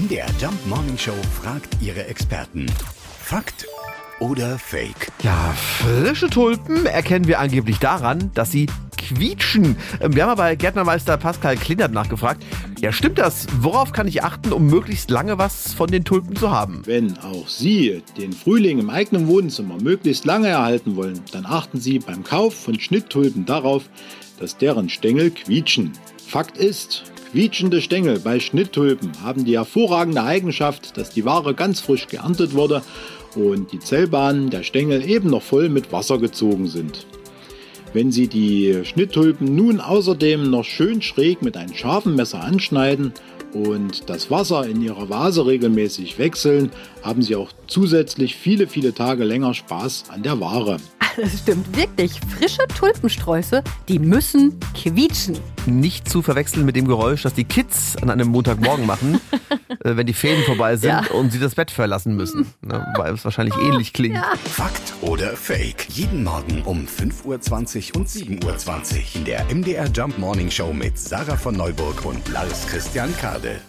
MDR Jump Morning Show fragt ihre Experten. Fakt oder Fake? Ja, frische Tulpen erkennen wir angeblich daran, dass sie quietschen. Ähm, Wir haben aber bei Gärtnermeister Pascal Klindert nachgefragt. Ja, stimmt das? Worauf kann ich achten, um möglichst lange was von den Tulpen zu haben? Wenn auch Sie den Frühling im eigenen Wohnzimmer möglichst lange erhalten wollen, dann achten Sie beim Kauf von Schnitttulpen darauf, dass deren Stängel quietschen. Fakt ist, quietschende Stängel bei Schnitttulpen haben die hervorragende Eigenschaft, dass die Ware ganz frisch geerntet wurde und die Zellbahnen der Stängel eben noch voll mit Wasser gezogen sind. Wenn Sie die Schnitttulpen nun außerdem noch schön schräg mit einem scharfen Messer anschneiden und das Wasser in Ihrer Vase regelmäßig wechseln, haben Sie auch zusätzlich viele, viele Tage länger Spaß an der Ware. Das stimmt wirklich. Frische Tulpensträuße, die müssen quietschen. Nicht zu verwechseln mit dem Geräusch, das die Kids an einem Montagmorgen machen, äh, wenn die Ferien vorbei sind Ja. und sie das Bett verlassen müssen. Ne, weil es wahrscheinlich ähnlich klingt. Fakt oder Fake? Jeden Morgen um 5.20 Uhr und 7.20 Uhr in der MDR Jump Morning Show mit Sarah von Neuburg und Lars Christian Kade.